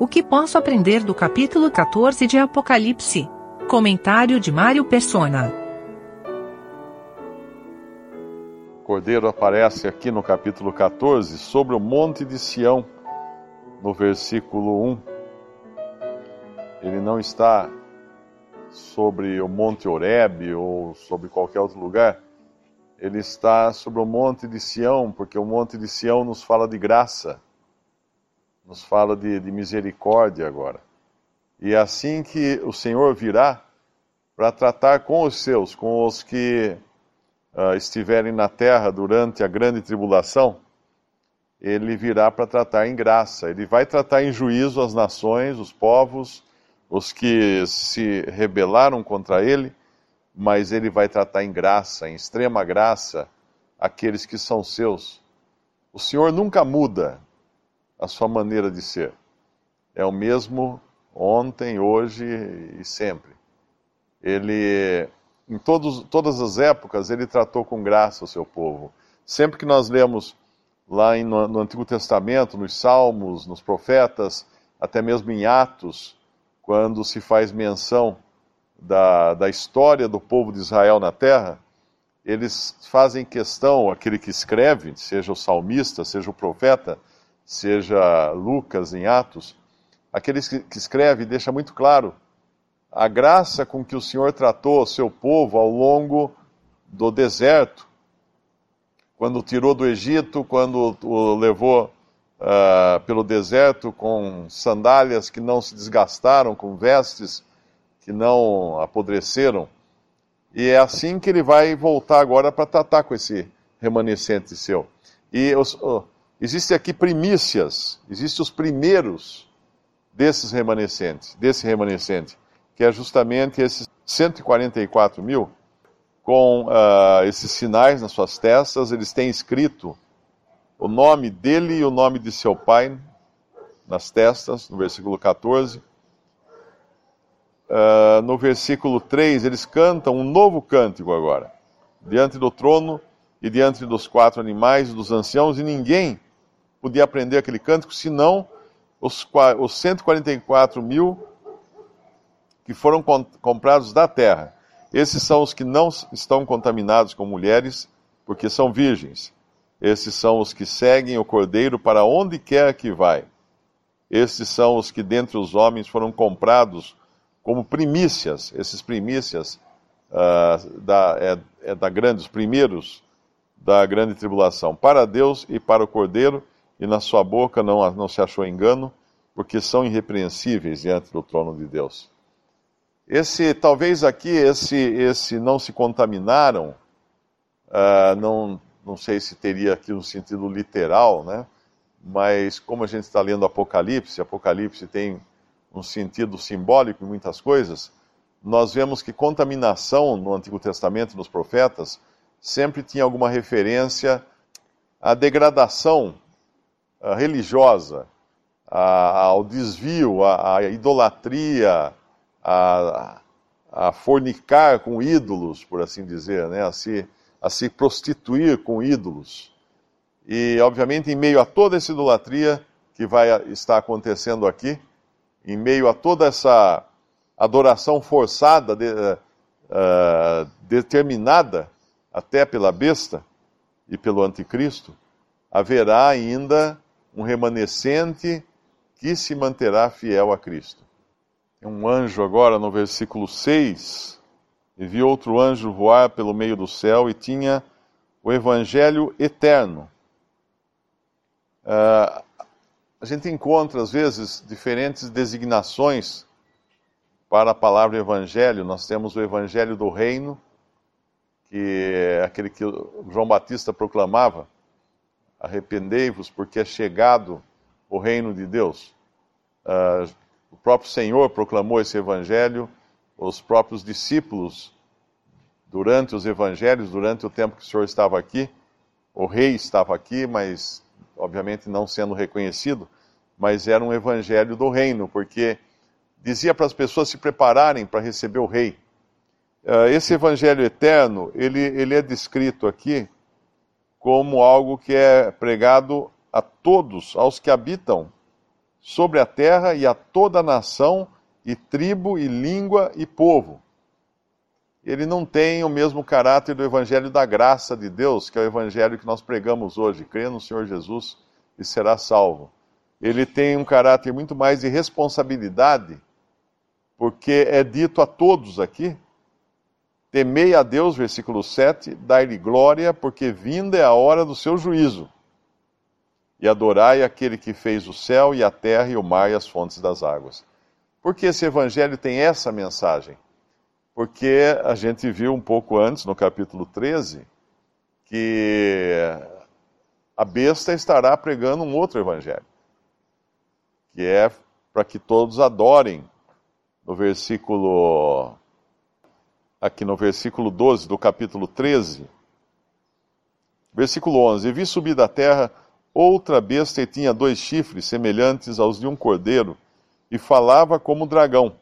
O que posso aprender do capítulo 14 de Apocalipse? Comentário de Mário Persona. Cordeiro aparece aqui no capítulo 14 sobre o Monte de Sião, no versículo 1. Ele não está sobre o Monte Oreb ou sobre qualquer outro lugar. Ele está sobre o Monte de Sião, porque o Monte de Sião nos fala de graça nos fala de, de misericórdia agora. E é assim que o Senhor virá para tratar com os seus, com os que uh, estiverem na terra durante a grande tribulação, ele virá para tratar em graça. Ele vai tratar em juízo as nações, os povos, os que se rebelaram contra ele, mas ele vai tratar em graça, em extrema graça, aqueles que são seus. O Senhor nunca muda, a sua maneira de ser. É o mesmo ontem, hoje e sempre. Ele, em todos, todas as épocas, ele tratou com graça o seu povo. Sempre que nós lemos lá em, no, no Antigo Testamento, nos Salmos, nos Profetas, até mesmo em Atos, quando se faz menção da, da história do povo de Israel na terra, eles fazem questão, aquele que escreve, seja o salmista, seja o profeta, seja Lucas em Atos, aqueles que, escreve deixa muito claro a graça com que o Senhor tratou o seu povo ao longo do deserto, quando o tirou do Egito, quando o levou uh, pelo deserto com sandálias que não se desgastaram, com vestes que não apodreceram. E é assim que ele vai voltar agora para tratar com esse remanescente seu. E os, Existem aqui primícias, existem os primeiros desses remanescentes, desse remanescente, que é justamente esses 144 mil, com uh, esses sinais nas suas testas, eles têm escrito o nome dele e o nome de seu pai nas testas, no versículo 14. Uh, ah, no versículo 3, eles cantam um novo cântico agora, diante do trono e diante dos quatro animais e dos anciãos, e ninguém podia aprender aquele cântico, senão os, os 144 mil que foram comprados da terra. Esses são os que não estão contaminados com mulheres, porque são virgens. Esses são os que seguem o cordeiro para onde quer que vai. Esses são os que dentre os homens foram comprados como primícias. Esses primícias uh, da, é, é da grande, os primeiros da grande tribulação, para Deus e para o cordeiro e na sua boca não, não se achou engano, porque são irrepreensíveis diante do trono de Deus. Esse, talvez aqui, esse, esse não se contaminaram, uh, não, não sei se teria aqui um sentido literal, né? mas como a gente está lendo Apocalipse, Apocalipse tem um sentido simbólico em muitas coisas, nós vemos que contaminação no Antigo Testamento, nos profetas, sempre tinha alguma referência à degradação religiosa, a, ao desvio, à idolatria, a, a, fornicar com ídolos, por assim dizer, né? a, se, a se prostituir com ídolos. E, obviamente, em meio a toda essa idolatria que vai estar acontecendo aqui, em meio a toda essa adoração forçada, de, uh, determinada até pela besta e pelo anticristo, haverá ainda um remanescente que se manterá fiel a Cristo. Um anjo, agora no versículo 6, e vi outro anjo voar pelo meio do céu e tinha o evangelho eterno. Uh, a gente encontra, às vezes, diferentes designações para a palavra evangelho. Nós temos o evangelho do reino, que é aquele que João Batista proclamava arrependei-vos, porque é chegado o reino de Deus. Uh, o próprio Senhor proclamou esse evangelho, os próprios discípulos, durante os evangelhos, durante o tempo que o Senhor estava aqui, o rei estava aqui, mas obviamente não sendo reconhecido, mas era um evangelho do reino, porque dizia para as pessoas se prepararem para receber o rei. Uh, esse evangelho eterno, ele, ele é descrito aqui como algo que é pregado a todos, aos que habitam sobre a terra e a toda nação, e tribo, e língua, e povo. Ele não tem o mesmo caráter do Evangelho da graça de Deus, que é o Evangelho que nós pregamos hoje. Crê no Senhor Jesus e será salvo. Ele tem um caráter muito mais de responsabilidade, porque é dito a todos aqui: temei a Deus, versículo 7, dai-lhe glória, porque vinda é a hora do seu juízo e adorai aquele que fez o céu e a terra e o mar e as fontes das águas. Por que esse evangelho tem essa mensagem? Porque a gente viu um pouco antes, no capítulo 13, que a besta estará pregando um outro evangelho, que é para que todos adorem. No versículo aqui no versículo 12 do capítulo 13, versículo 11: Vi subir da terra Outra besta tinha dois chifres semelhantes aos de um cordeiro, e falava como dragão,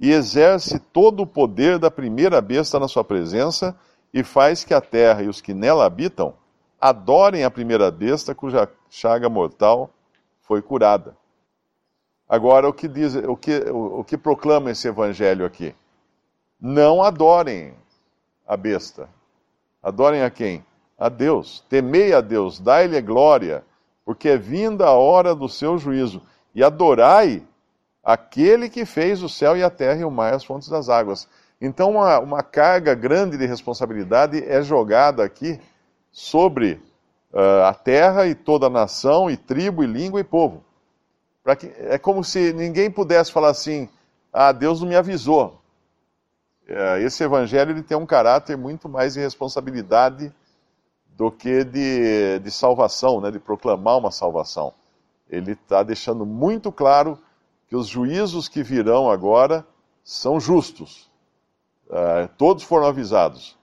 e exerce todo o poder da primeira besta na sua presença, e faz que a terra e os que nela habitam adorem a primeira besta cuja chaga mortal foi curada. Agora, o que diz, o que, o, o que proclama esse evangelho aqui? Não adorem a besta. Adorem a quem? a Deus, temei a Deus, dai-lhe glória, porque é vinda a hora do seu juízo, e adorai aquele que fez o céu e a terra e o mar e as fontes das águas. Então, uma, uma carga grande de responsabilidade é jogada aqui sobre uh, a terra e toda a nação, e tribo, e língua e povo. Que, é como se ninguém pudesse falar assim: ah, Deus não me avisou. Uh, esse evangelho ele tem um caráter muito mais de responsabilidade do que de, de salvação, né, de proclamar uma salvação. Ele está deixando muito claro que os juízos que virão agora são justos. Uh, todos foram avisados.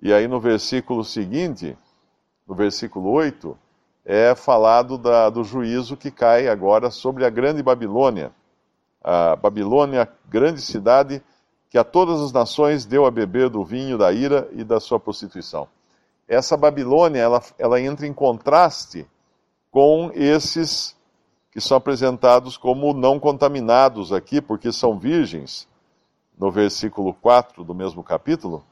E aí no versículo seguinte, no versículo 8, é falado da, do juízo que cai agora sobre a grande Babilônia. A Babilônia, grande cidade, que a todas as nações deu a beber do vinho da ira e da sua prostituição essa Babilônia ela, ela entra em contraste com esses que são apresentados como não contaminados aqui, porque são virgens, no versículo 4 do mesmo capítulo,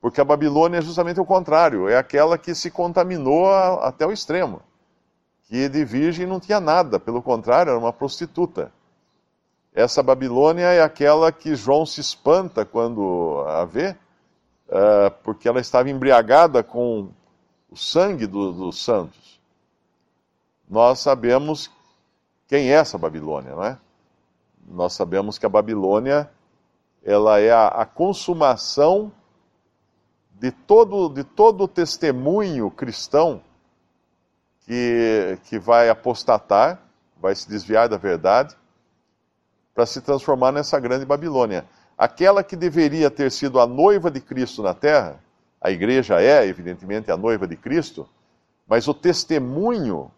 porque a Babilônia é justamente o contrário, é aquela que se contaminou a, até o extremo, que de virgem não tinha nada, pelo contrário, era uma prostituta. Essa Babilônia é aquela que João se espanta quando a vê, uh, porque ela estava embriagada com o sangue do, dos santos. Nós sabemos quem é essa Babilônia, não é? Nós sabemos que a Babilônia ela é a, a consumação de todo, de todo o testemunho cristão que, que vai apostatar, vai se desviar da verdade, para se transformar nessa grande Babilônia aquela que deveria ter sido a noiva de Cristo na terra, a igreja é, evidentemente, a noiva de Cristo, mas o testemunho,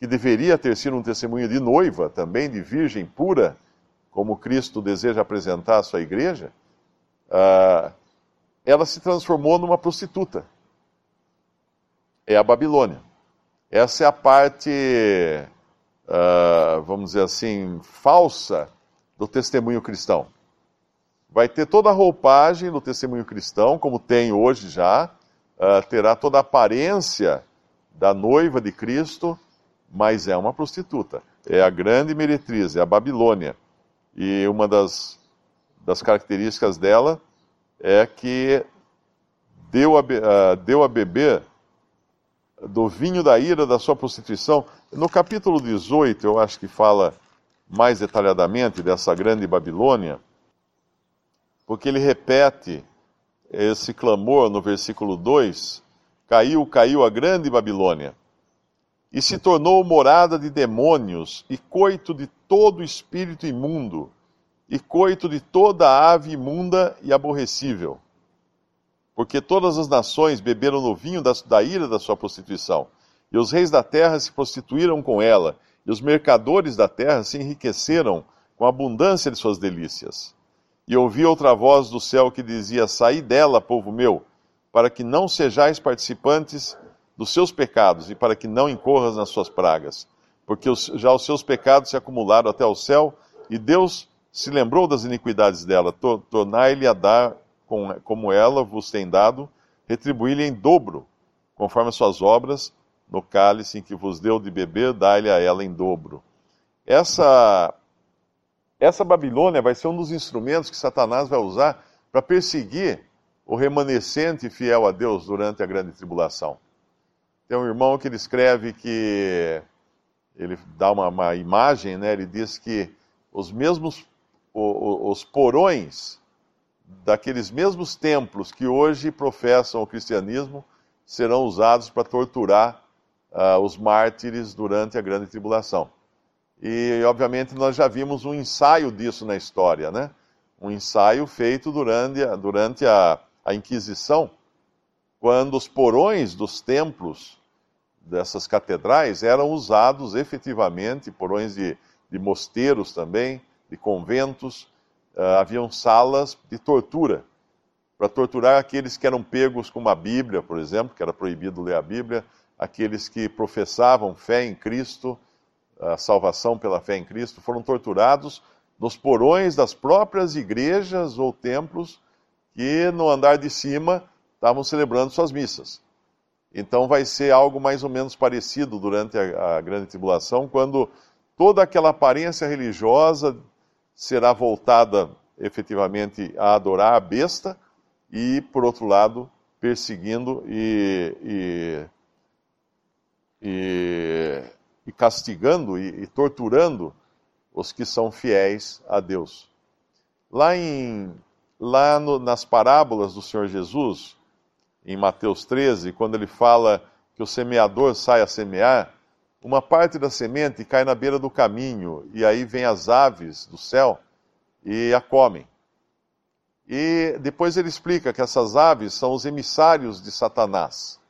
que deveria ter sido um testemunho de noiva, também de virgem pura, como Cristo deseja apresentar a sua igreja, uh, ela se transformou numa prostituta. É a Babilônia. Essa é a parte, uh, vamos dizer assim, falsa do testemunho cristão vai ter toda a roupagem do testemunho cristão, como tem hoje já, uh, terá toda a aparência da noiva de Cristo, mas é uma prostituta. É a grande meretriz, é a Babilônia. E uma das, das características dela é que deu a, uh, deu a beber do vinho da ira da sua prostituição. No capítulo 18, eu acho que fala mais detalhadamente dessa grande Babilônia porque ele repete esse clamor no versículo 2: Caiu, caiu a grande Babilônia, e se tornou morada de demônios, e coito de todo espírito imundo, e coito de toda ave imunda e aborrecível. Porque todas as nações beberam no vinho da, da ira da sua prostituição, e os reis da terra se prostituíram com ela, e os mercadores da terra se enriqueceram com a abundância de suas delícias. E ouvi outra voz do céu que dizia: Saí dela, povo meu, para que não sejais participantes dos seus pecados e para que não incorras nas suas pragas. porque já os seus pecados se acumularam até o céu, e Deus se lembrou das iniquidades dela. Tornai-lhe a dar com, como ela vos tem dado, retribuí-lhe em dobro, conforme as suas obras, no cálice em que vos deu de beber, dai-lhe a ela em dobro. Essa, essa Babilônia vai ser um dos instrumentos que Satanás vai usar para perseguir o remanescente fiel a Deus durante a grande tribulação. Tem um irmão que ele escreve que ele dá uma, uma imagem, né? Ele diz que os mesmos os porões daqueles mesmos templos que hoje professam o cristianismo serão usados para torturar uh, os mártires durante a grande tribulação. E, obviamente, nós já vimos um ensaio disso na história, né? Um ensaio feito durante, durante a, a Inquisição, quando os porões dos templos dessas catedrais eram usados efetivamente, porões de, de mosteiros também, de conventos, uh, haviam salas de tortura, para torturar aqueles que eram pegos com uma Bíblia, por exemplo, que era proibido ler a Bíblia, aqueles que professavam fé em Cristo, a salvação pela fé em Cristo, foram torturados nos porões das próprias igrejas ou templos que no andar de cima estavam celebrando suas missas. Então vai ser algo mais ou menos parecido durante a, a grande tribulação, quando toda aquela aparência religiosa será voltada efetivamente a adorar a besta e, por outro lado, perseguindo e, e, e, e castigando e, torturando os que são fiéis a Deus. Lá, em, lá no, nas parábolas do Senhor Jesus, em Mateus 13, quando ele fala que o semeador sai a semear, uma parte da semente cai na beira do caminho, e aí vem as aves do céu e a comem. E depois ele explica que essas aves são os emissários de Satanás.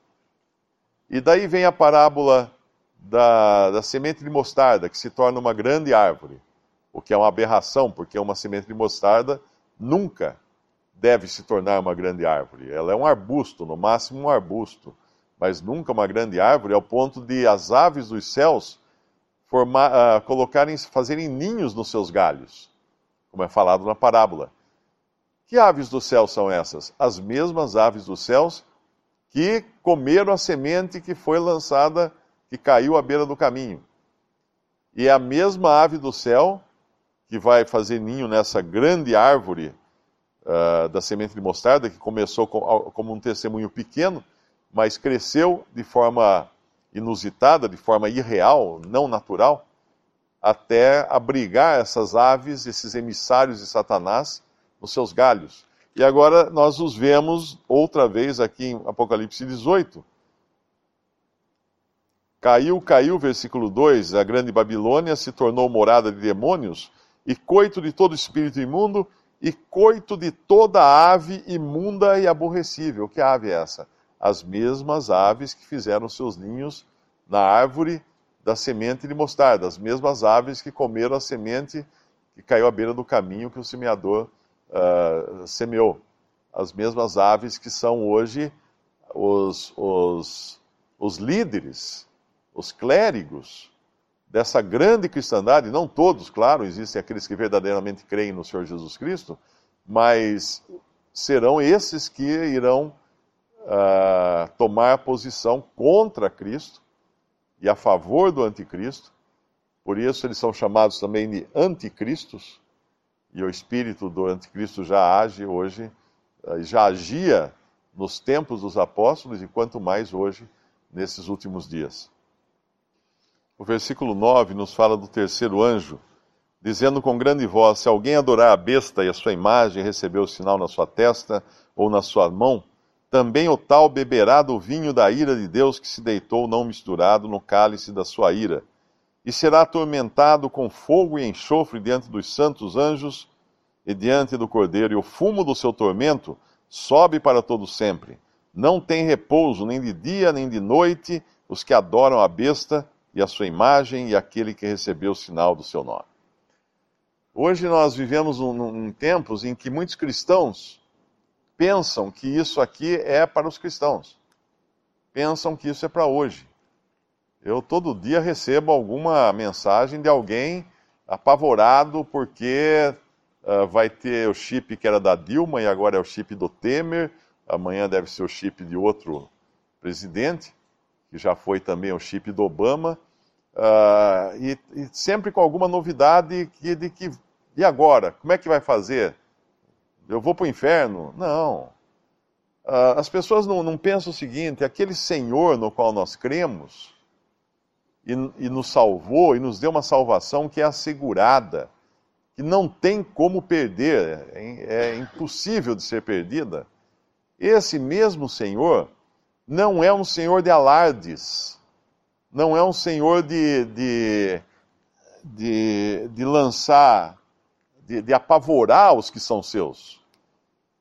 E daí vem a parábola da, da semente de mostarda, que se torna uma grande árvore, o que é uma aberração, porque uma semente de mostarda nunca deve se tornar uma grande árvore. Ela é um arbusto, no máximo um arbusto mas nunca uma grande árvore, ao ponto de as aves dos céus formar, uh, colocarem, fazerem ninhos nos seus galhos, como é falado na parábola. Que aves do céu são essas? As mesmas aves dos céus que comeram a semente que foi lançada, que caiu à beira do caminho. E é a mesma ave do céu que vai fazer ninho nessa grande árvore uh, da semente de mostarda, que começou como um testemunho pequeno, mas cresceu de forma inusitada, de forma irreal, não natural, até abrigar essas aves, esses emissários de Satanás, nos seus galhos. E agora nós os vemos outra vez aqui em Apocalipse 18. Caiu, caiu, versículo 2, a grande Babilônia se tornou morada de demônios, e coito de todo espírito imundo, e coito de toda ave imunda e aborrecível. Que ave é essa? as mesmas aves que fizeram seus ninhos na árvore da semente de mostarda, as mesmas aves que comeram a semente que caiu à beira do caminho que o semeador uh, semeou. As mesmas aves que são hoje os, os, os líderes, os clérigos dessa grande cristandade, não todos, claro, existem aqueles que verdadeiramente creem no Senhor Jesus Cristo, mas serão esses que irão uh, tomar posição contra Cristo e a favor do anticristo. Por isso eles são chamados também de anticristos, e o espírito do anticristo já age hoje, uh, já agia nos tempos dos apóstolos e quanto mais hoje, nesses últimos dias. O versículo 9 nos fala do terceiro anjo, dizendo com grande voz: Se alguém adorar a besta e a sua imagem, receber o sinal na sua testa ou na sua mão, também o tal beberá do vinho da ira de Deus que se deitou não misturado no cálice da sua ira, e será atormentado com fogo e enxofre diante dos santos anjos e diante do Cordeiro, e o fumo do seu tormento sobe para todo sempre. Não tem repouso nem de dia nem de noite os que adoram a besta e a sua imagem e aquele que recebeu o sinal do seu nome. Hoje nós vivemos em tempos em que muitos cristãos pensam que isso aqui é para os cristãos. Pensam que isso é para hoje. Eu todo dia recebo alguma mensagem de alguém apavorado porque uh, vai ter o chip que era da Dilma e agora é o chip do Temer, amanhã deve ser o chip de outro presidente, que já foi também o chip do Obama, uh, e, e, sempre com alguma novidade que, de que, e agora? Como é que vai fazer? Eu vou para o inferno? Não. Uh, as pessoas não, não pensam o seguinte: aquele Senhor no qual nós cremos, e, e nos salvou e nos deu uma salvação que é assegurada, que não tem como perder, é, é impossível de ser perdida. Esse mesmo Senhor não é um Senhor de alardes, não é um Senhor de, de, de, de lançar, de, de apavorar os que são seus.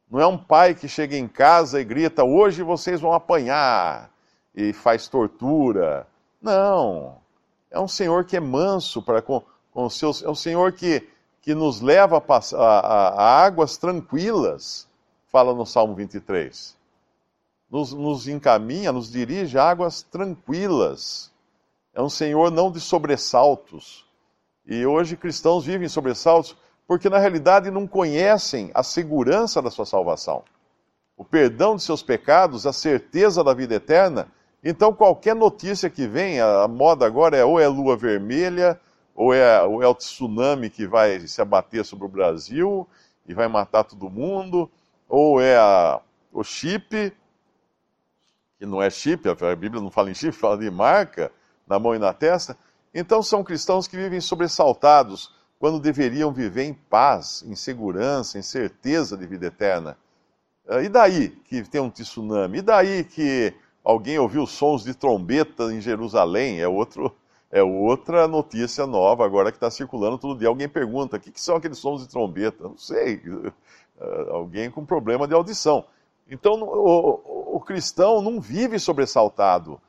Não é um pai que chega em casa e grita: hoje vocês vão apanhar, e faz tortura não. É um Senhor que é manso para com, com os seus. É um Senhor que, que nos leva a, a, a, águas tranquilas, fala no Salmo 23. Nos, nos encaminha, nos dirige a águas tranquilas. É um Senhor não de sobressaltos. E hoje cristãos vivem sobressaltos porque na realidade não conhecem a segurança da sua salvação. O perdão de seus pecados, a certeza da vida eterna então, qualquer notícia que vem, a moda agora é ou é lua vermelha, ou é, ou é o tsunami que vai se abater sobre o Brasil e vai matar todo mundo, ou é a, o chip, que não é chip, a Bíblia não fala em chip, fala de marca, na mão e na testa. Então, são cristãos que vivem sobressaltados quando deveriam viver em paz, em segurança, em certeza de vida eterna. E daí que tem um tsunami? E daí que alguém ouviu sons de trombeta em Jerusalém, é, outro, é outra notícia nova agora que está circulando todo dia. Alguém pergunta: o que, que, são aqueles sons de trombeta? Não sei. alguém com problema de audição. Então, o, o, o cristão não vive sobressaltado.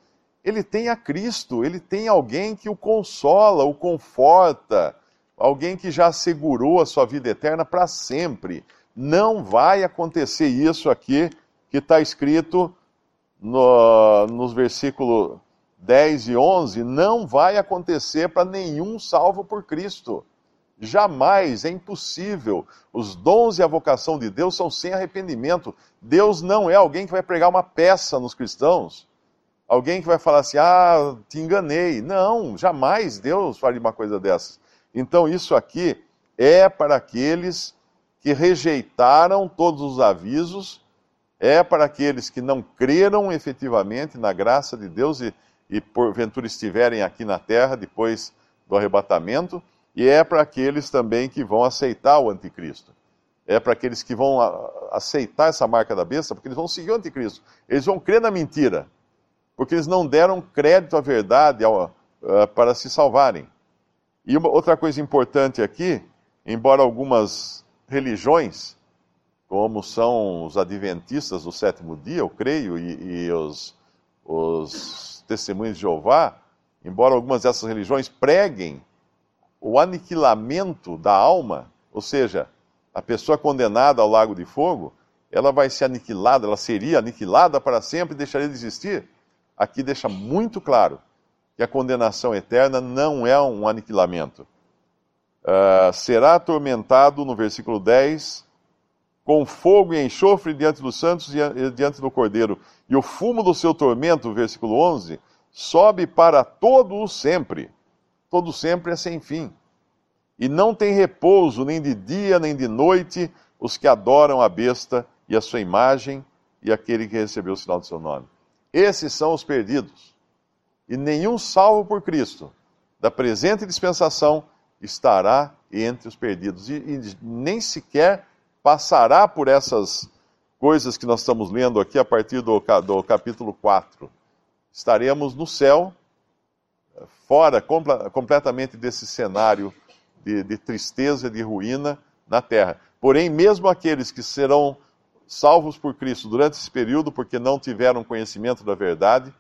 Ele tem a Cristo, ele tem alguém que o consola, o conforta, alguém que já assegurou a sua vida eterna para sempre. Não vai acontecer isso aqui que está escrito no, nos versículos 10 e 11, não vai acontecer para nenhum salvo por Cristo. Jamais, é impossível. Os dons e a vocação de Deus são sem arrependimento. Deus não é alguém que vai pregar uma peça nos cristãos. Alguém que vai falar assim, ah, te enganei. Não, jamais Deus faria uma coisa dessas. Então, isso aqui é para aqueles que rejeitaram todos os avisos é para aqueles que não creram efetivamente na graça de Deus e, e porventura estiverem aqui na terra depois do arrebatamento, e é para aqueles também que vão aceitar o anticristo. É para aqueles que vão aceitar essa marca da besta, porque eles vão seguir o anticristo. Eles vão crer na mentira, porque eles não deram crédito à verdade ao, uh, para se salvarem. E uma, outra coisa importante aqui, embora algumas religiões como são os adventistas do sétimo dia, eu creio, e, e os, os testemunhos de Jeová, embora algumas dessas religiões preguem o aniquilamento da alma, ou seja, a pessoa condenada ao lago de fogo, ela vai ser aniquilada, ela seria aniquilada para sempre e deixaria de existir. Aqui deixa muito claro que a condenação eterna não é um aniquilamento. Uh, será atormentado, no versículo 10, com fogo e enxofre diante dos santos e diante do Cordeiro. E o fumo do seu tormento, versículo 11, sobe para todo o sempre. Todo sempre é sem fim. E não tem repouso nem de dia nem de noite os que adoram a besta e a sua imagem e aquele que recebeu o sinal do seu nome. Esses são os perdidos. E nenhum salvo por Cristo da presente dispensação estará entre os perdidos. E, e nem sequer passará por essas coisas que nós estamos lendo aqui a partir do, do capítulo 4. Estaremos no céu, fora completamente desse cenário de, de tristeza de ruína na terra. Porém, mesmo aqueles que serão salvos por Cristo durante esse período, porque não tiveram conhecimento da verdade,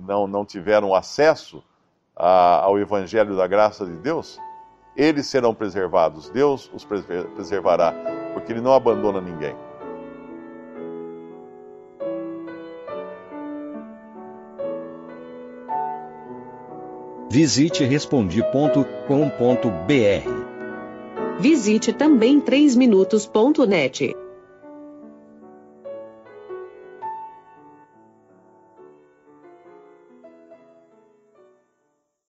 não, não tiveram acesso a, ao Evangelho da graça de Deus, eles serão preservados. Deus os preservará porque ele não abandona ninguém. Visite respondi.com.br. Visite também 3minutos.net.